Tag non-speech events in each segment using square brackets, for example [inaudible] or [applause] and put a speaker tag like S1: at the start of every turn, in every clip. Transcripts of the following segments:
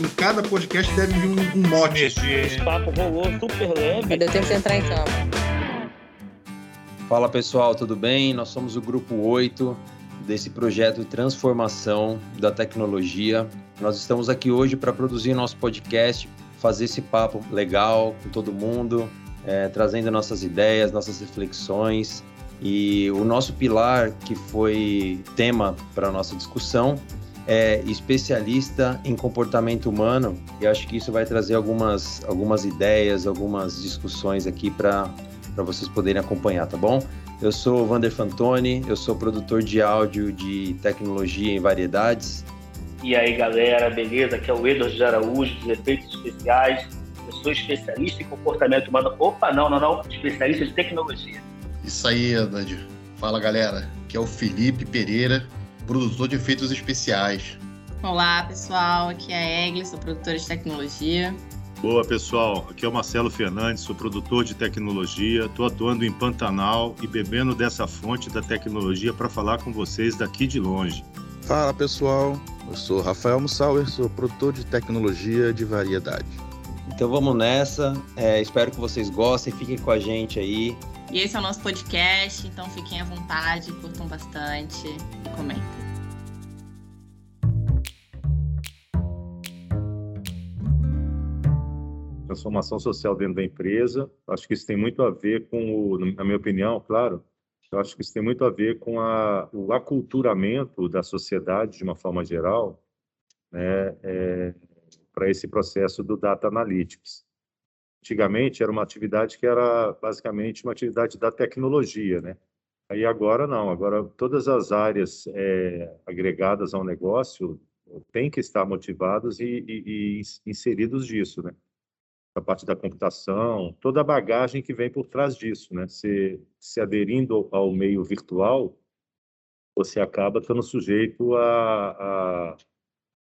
S1: em cada podcast deve vir um, um mote.
S2: Esse papo rolou super leve.
S3: Deu tempo de entrar em cama.
S4: Fala pessoal, tudo bem? Nós somos o grupo 8 desse projeto de transformação da tecnologia. Nós estamos aqui hoje para produzir nosso podcast, fazer esse papo legal com todo mundo, é, trazendo nossas ideias, nossas reflexões. E o nosso pilar, que foi tema para a nossa discussão, é especialista em comportamento humano e acho que isso vai trazer algumas, algumas ideias, algumas discussões aqui para vocês poderem acompanhar, tá bom? Eu sou o Vander Fantoni, eu sou produtor de áudio de tecnologia em variedades.
S2: E aí galera, beleza? Aqui é o Edward de Araújo, dos Efeitos Especiais. Eu sou especialista em comportamento humano. Opa, não, não, não, especialista de tecnologia.
S1: Isso aí, Edward. Fala galera, aqui é o Felipe Pereira, produtor de efeitos especiais.
S3: Olá, pessoal. Aqui é a Egli, sou produtora de tecnologia.
S5: Boa, pessoal. Aqui é o Marcelo Fernandes, sou produtor de tecnologia. Estou atuando em Pantanal e bebendo dessa fonte da tecnologia para falar com vocês daqui de longe.
S6: Fala, pessoal. Eu sou Rafael Mussauer, sou produtor de tecnologia de variedade.
S4: Então vamos nessa. É, espero que vocês gostem, fiquem com a gente aí.
S3: E esse é o nosso podcast, então fiquem à vontade, curtam bastante e comentem.
S5: Transformação social dentro da empresa. Acho que isso tem muito a ver com, o, na minha opinião, claro, eu acho que isso tem muito a ver com a, o aculturamento da sociedade, de uma forma geral, né, é, para esse processo do data analytics antigamente era uma atividade que era basicamente uma atividade da tecnologia, né? Aí agora não, agora todas as áreas é, agregadas ao negócio têm que estar motivados e, e, e inseridos disso, né? A parte da computação, toda a bagagem que vem por trás disso, né? Se, se aderindo ao meio virtual, você acaba estando sujeito a, a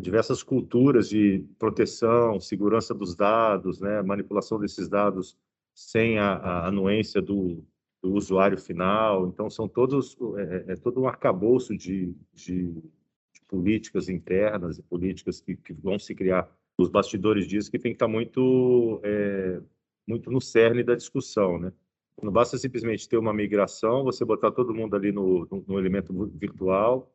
S5: diversas culturas de proteção, segurança dos dados, né, manipulação desses dados sem a, a anuência do, do, usuário final. Então, são todos é, é, é todo um arcabouço de, de, de, políticas internas e políticas que, que, vão se criar nos bastidores disso que tem que estar muito é, muito no cerne da discussão, né? Não basta simplesmente ter uma migração, você botar todo mundo ali no, no, no elemento virtual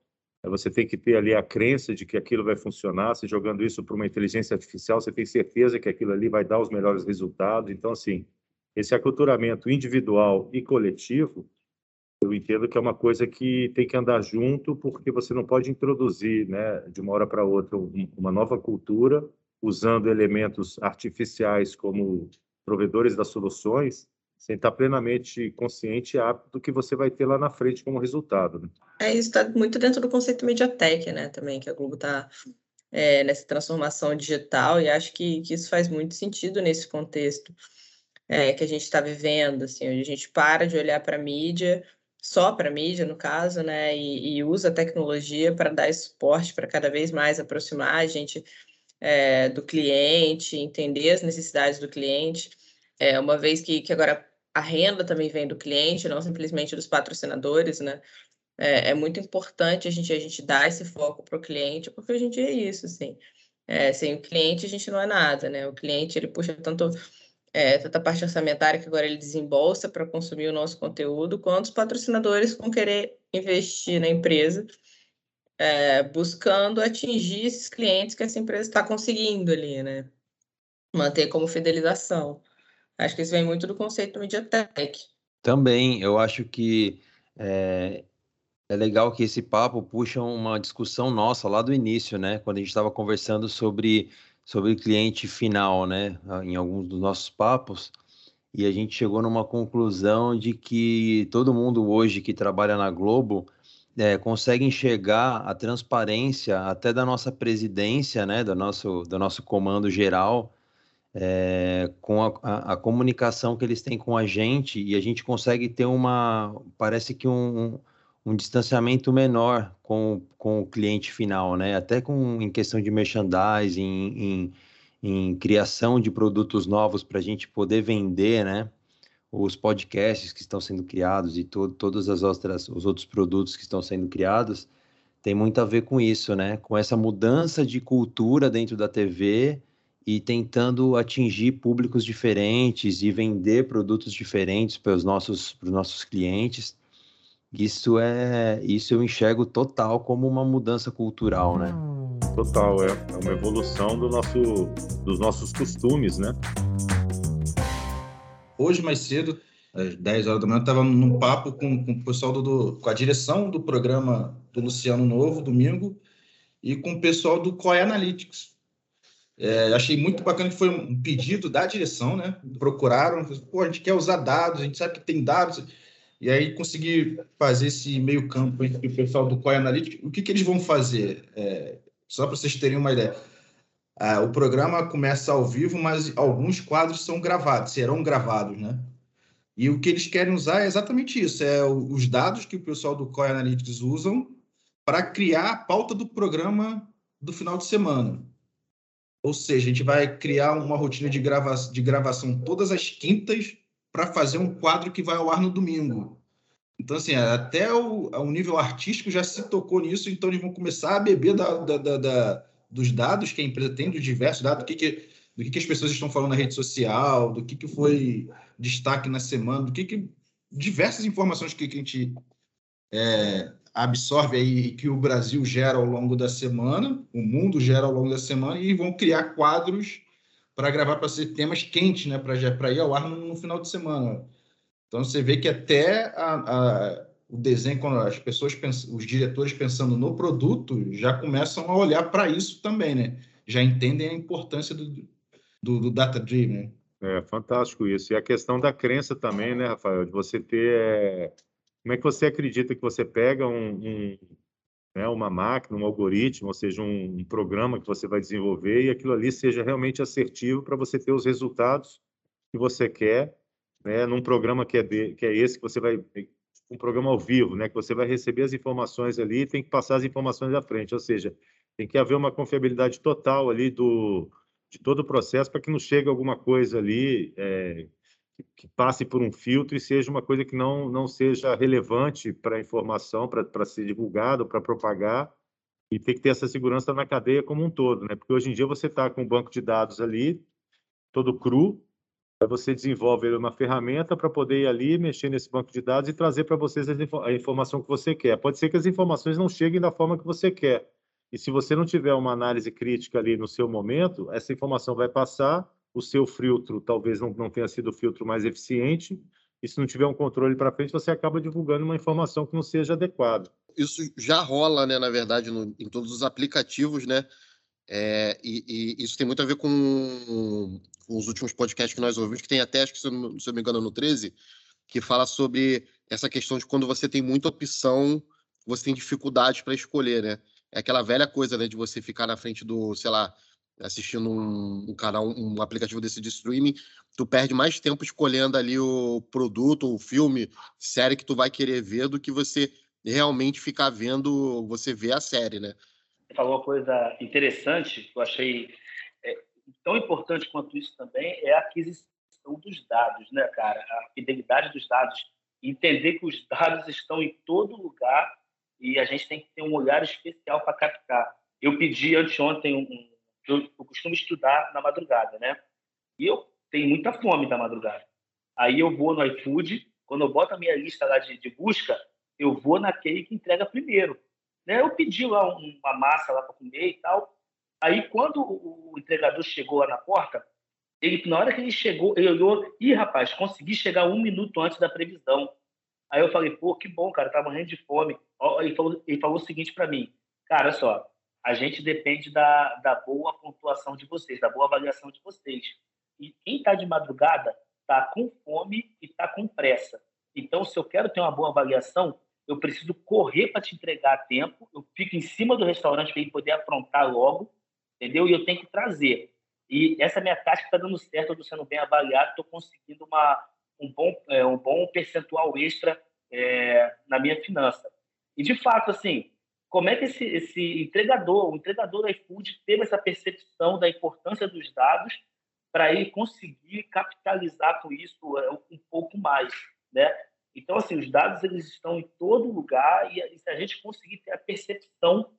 S5: você tem que ter ali a crença de que aquilo vai funcionar. Se jogando isso para uma inteligência artificial, você tem certeza que aquilo ali vai dar os melhores resultados. Então, assim, esse aculturamento individual e coletivo, eu entendo que é uma coisa que tem que andar junto, porque você não pode introduzir, né, de uma hora para outra, uma nova cultura usando elementos artificiais como provedores das soluções sem estar plenamente consciente e apto do que você vai ter lá na frente como resultado. Né?
S3: É, isso está muito dentro do conceito Mediatek, né, também, que a Globo está é, nessa transformação digital, e acho que, que, isso faz muito sentido nesse contexto é, que a gente está vivendo, assim, onde a gente para de olhar para a mídia, só para a mídia, no caso, né, e, e usa a tecnologia para dar suporte para cada vez mais aproximar a gente é, do cliente, entender as necessidades do cliente, é, uma vez que, que agora a renda também vem do cliente, não simplesmente dos patrocinadores, né? É, é muito importante a gente, a gente dar esse foco para o cliente, porque a gente é isso, assim. É, sem o cliente, a gente não é nada, né? O cliente, ele puxa tanto é, tanta parte orçamentária que agora ele desembolsa para consumir o nosso conteúdo, quanto os patrocinadores vão querer investir na empresa, é, buscando atingir esses clientes que essa empresa está conseguindo ali, né? Manter como fidelização. Acho que isso vem muito do conceito do Mediatek.
S4: Também, eu acho que é, é legal que esse papo puxa uma discussão nossa lá do início, né? Quando a gente estava conversando sobre, sobre cliente final, né? Em alguns dos nossos papos. E a gente chegou numa conclusão de que todo mundo hoje que trabalha na Globo é, consegue enxergar a transparência até da nossa presidência, né? Do nosso, do nosso comando geral é, com a, a, a, comunicação que eles têm com a gente e a gente consegue ter uma, parece que um, um distanciamento menor com, com o cliente final, né? Até com, em questão de merchandising, em, em, em criação de produtos novos para a gente poder vender, né? Os podcasts que estão sendo criados e to, todos as outras, os outros produtos que estão sendo criados, tem muito a ver com isso, né? Com essa mudança de cultura dentro da TV e tentando atingir públicos diferentes e vender produtos diferentes para os nossos, para os nossos clientes. Isso é, isso eu enxergo total como uma mudança cultural, né?
S5: Total, é, é uma evolução do nosso, dos nossos costumes, né?
S6: Hoje mais cedo, às 10 horas da manhã, estava num papo com, com o pessoal do, do, com a direção do programa do Luciano Novo, domingo, e com o pessoal do COE Analytics. É, achei muito bacana que foi um pedido da direção, né? Procuraram, pô, a gente quer usar dados, a gente sabe que tem dados, e aí consegui fazer esse meio campo entre o pessoal do COE Analytics. O que, que eles vão fazer? É, só para vocês terem uma ideia. Ah, o programa começa ao vivo, mas alguns quadros são gravados, serão gravados, né? E o que eles querem usar é exatamente isso: é os dados que o pessoal do COE Analytics usam para criar a pauta do programa do final de semana. Ou seja, a gente vai criar uma rotina de, grava de gravação todas as quintas para fazer um quadro que vai ao ar no domingo. Então, assim, até o, o nível artístico já se tocou nisso, então eles vão começar a beber da, da, da, da dos dados que a empresa tem, dos diversos dados, do que, que, do que, que as pessoas estão falando na rede social, do que, que foi destaque na semana, do que, que diversas informações que, que a gente é, absorve aí que o Brasil gera ao longo da semana, o mundo gera ao longo da semana, e vão criar quadros para gravar para ser temas quentes, né, para ir ao ar no, no, final de semana. Então você vê que até a, o desenho, quando as pessoas, pensam, os diretores pensando no produto, já começam a olhar para isso também, né? Já entendem a importância do, do, do data driven.
S5: Né? É fantástico isso. E a questão da crença também, né, Rafael? De você ter é como é que você acredita que você pega um, um né, uma máquina, um algoritmo, ou seja, um, um, programa que você vai desenvolver e aquilo ali seja realmente assertivo para você ter os resultados que você quer, né, num programa que é, de, que é esse que você vai um programa ao vivo, né, que você vai receber as informações ali e tem que passar as informações à frente, ou seja, tem que haver uma confiabilidade total ali do de todo o processo para que não chegue alguma coisa ali é, que passe por um filtro e seja uma coisa que não, não seja relevante para a informação, para ser divulgado, para propagar, e tem que ter essa segurança na cadeia como um todo, né? Porque hoje em dia você está com um banco de dados ali, todo cru, você desenvolve uma ferramenta para poder ir ali, mexer nesse banco de dados e trazer para vocês a informação que você quer. Pode ser que as informações não cheguem da forma que você quer. E se você não tiver uma análise crítica ali no seu momento, essa informação vai passar o seu filtro talvez não, não tenha sido o filtro mais eficiente, e se não tiver um controle para frente, você acaba divulgando uma informação que não seja adequada.
S1: Isso já rola, né, na verdade, no, em todos os aplicativos, né? É, e, e, isso tem muito a ver com, os últimos podcasts que nós ouvimos, que tem até, acho que se eu, não, se eu me engano, no 13, que fala sobre essa questão de quando você tem muita opção, você tem dificuldade para escolher, né? É aquela velha coisa, né, de você ficar na frente do, sei lá, assistindo um, um, canal, um aplicativo desse de streaming, tu perde mais tempo escolhendo ali o produto, o filme, série que tu vai querer ver do que você realmente ficar vendo, você ver a série, né?
S2: Você falou uma coisa interessante, eu achei tão importante quanto isso também, é a aquisição dos dados, né, cara? A fidelidade dos dados. Entender que os [laughs] dados estão em todo lugar e a gente tem que ter um olhar especial para captar. Eu pedi anteontem um, eu, eu costumo estudar na madrugada, né? E eu tenho muita fome da madrugada. Aí eu vou no iFood, quando eu boto a minha lista lá de, de busca, eu vou naquele que entrega primeiro. Né? Eu pedi lá uma massa lá para comer e tal. Aí quando o entregador chegou lá na porta, ele na hora que ele chegou, ele olhou, ih, rapaz, consegui chegar um minuto antes da previsão. Aí eu falei, pô, que bom, cara, tá morrendo de fome. Ele falou, ele falou o seguinte para mim, cara, só, a gente depende da, da boa pontuação de vocês, da boa avaliação de vocês. E quem está de madrugada está com fome e está com pressa. Então, se eu quero ter uma boa avaliação, eu preciso correr para te entregar a tempo, eu fico em cima do restaurante para ele poder afrontar logo, entendeu? E eu tenho que trazer. E essa minha tática está dando certo, eu estou sendo bem avaliado, estou conseguindo uma, um, bom, é, um bom percentual extra é, na minha finança. E, de fato, assim, como é que esse, esse entregador, o entregador da iFood, teve essa percepção da importância dos dados para ele conseguir capitalizar com isso é, um pouco mais, né? Então, assim, os dados eles estão em todo lugar e, se a gente conseguir ter a percepção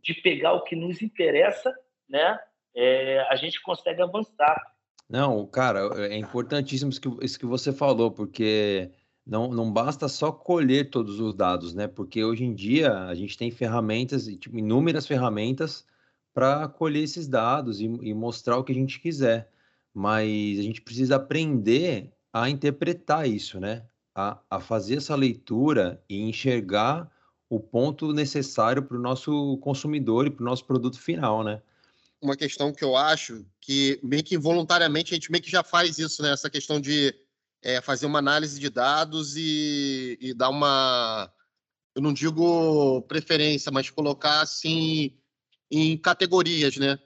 S2: de pegar o que nos interessa, né, é, a gente consegue avançar.
S4: Não, cara, é importantíssimo isso que, isso que você falou, porque não, não basta só colher todos os dados, né? Porque hoje em dia a gente tem ferramentas, tipo, inúmeras ferramentas para colher esses dados e, e mostrar o que a gente quiser. Mas a gente precisa aprender a interpretar isso, né? A, a fazer essa leitura e enxergar o ponto necessário para o nosso consumidor e para o nosso produto final, né?
S1: Uma questão que eu acho que meio que involuntariamente a gente meio que já faz isso, né? Essa questão de é, fazer uma análise de dados e, e dar uma, eu não digo preferência, mas colocar assim em categorias, né?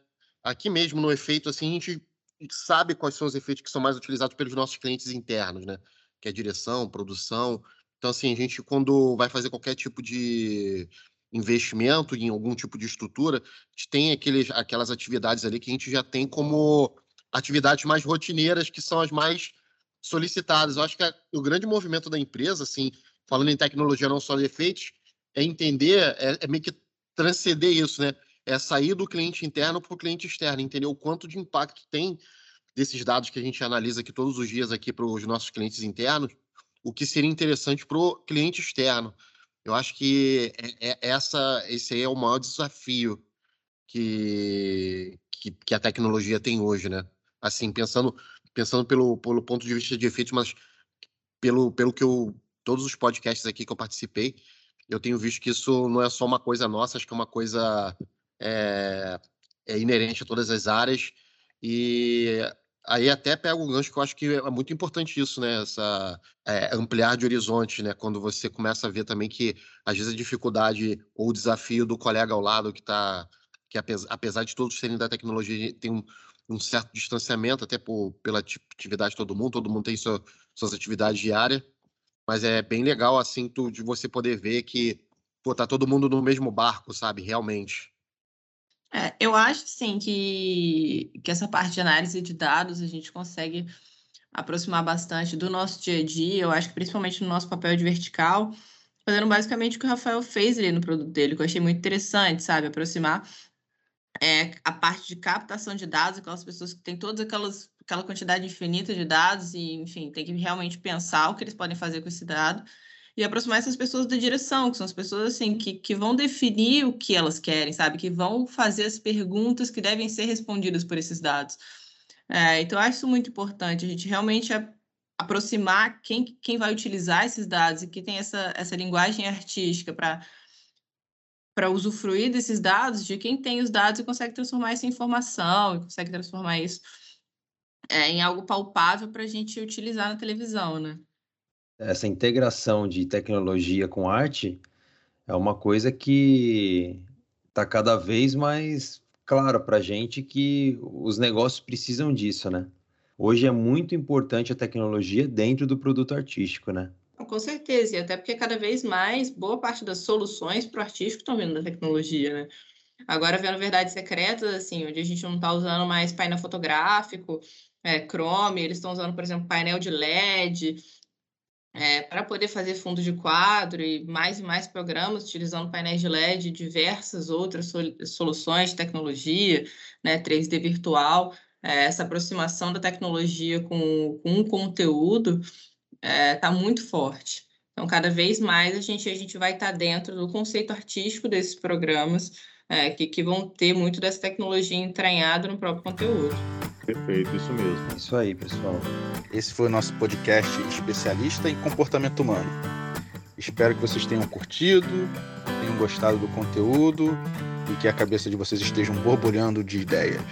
S1: Aqui mesmo no efeito, assim, a gente sabe quais são os efeitos que são mais utilizados pelos nossos clientes internos, né? Que é direção, produção. Então, assim, a gente, quando vai fazer qualquer tipo de investimento em algum tipo de estrutura, a gente tem aqueles, aquelas atividades ali que a gente já tem como atividades mais rotineiras, que são as mais solicitadas. Eu acho que a, o grande movimento da empresa, assim, falando em tecnologia, não só de efeitos, é entender, é, é meio que transcender isso, né? é sair do cliente interno para o cliente externo, entender o quanto de impacto tem desses dados que a gente analisa aqui todos os dias aqui para os nossos clientes internos, o que seria interessante para o cliente externo. Eu acho que é, é essa, esse aí é o maior desafio que, que, que, a tecnologia tem hoje, né? Assim, pensando, pensando pelo, pelo ponto de vista de efeitos, mas pelo, pelo que eu, todos os podcasts aqui que eu participei, eu tenho visto que isso não é só uma coisa nossa, acho que é uma coisa é, é inerente a todas as áreas. E aí até pego o gancho que eu acho que é muito importante isso, né? Essa é, ampliar de horizonte, né? Quando você começa a ver também que às vezes a dificuldade ou o desafio do colega ao lado que está que apesar, apesar de todos serem da tecnologia tem um, um certo distanciamento até por, pela atividade de todo mundo, todo mundo tem sua, suas atividades diárias, mas é bem legal assim tu, de você poder ver que pô, tá todo mundo no mesmo barco, sabe? Realmente.
S3: É, eu acho, sim, que, que essa parte de análise de dados a gente consegue aproximar bastante do nosso dia a dia, eu acho que principalmente no nosso papel de vertical, fazendo basicamente o que o Rafael fez ali no produto dele, que eu achei muito interessante, sabe? Aproximar é, a parte de captação de dados, aquelas pessoas que têm todas aquelas aquela quantidade infinita de dados e, enfim, tem que realmente pensar o que eles podem fazer com esse dado e aproximar essas pessoas da direção, que são as pessoas assim que, que vão definir o que elas querem, sabe? Que vão fazer as perguntas que devem ser respondidas por esses dados. É, então, eu acho isso muito importante, a gente realmente aproximar quem, quem vai utilizar esses dados e que tem essa, essa linguagem artística para para usufruir desses dados, de quem tem os dados e consegue transformar isso em informação, e consegue transformar isso é, em algo palpável para a gente utilizar na televisão, né?
S4: Essa integração de tecnologia com arte é uma coisa que está cada vez mais claro para a gente que os negócios precisam disso, né? Hoje é muito importante a tecnologia dentro do produto artístico, né?
S3: Com certeza, e até porque cada vez mais boa parte das soluções para o artístico estão vindo da tecnologia, né? Agora, vendo verdades secretas, assim, onde a gente não está usando mais painel fotográfico, é, Chrome, eles estão usando, por exemplo, painel de LED, é, para poder fazer fundo de quadro e mais e mais programas utilizando painéis de LED e diversas outras soluções de tecnologia, né, 3D virtual, é, essa aproximação da tecnologia com, com o conteúdo está é, tá muito forte. Então, cada vez mais a gente, a gente vai estar tá dentro do conceito artístico desses programas, é, que, que vão ter muito dessa tecnologia entranhada no próprio conteúdo.
S5: Perfeito, isso mesmo.
S4: Isso aí, pessoal.
S6: Esse foi o nosso podcast especialista em comportamento humano. Espero que vocês tenham curtido, tenham gostado do conteúdo e que a cabeça de vocês estejam borbulhando de ideias.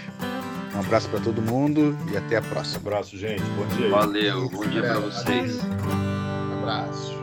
S6: Um abraço para todo mundo e até a próxima.
S5: Um abraço, gente. Bom dia.
S4: Valeu. Bom dia para vocês.
S1: Um abraço.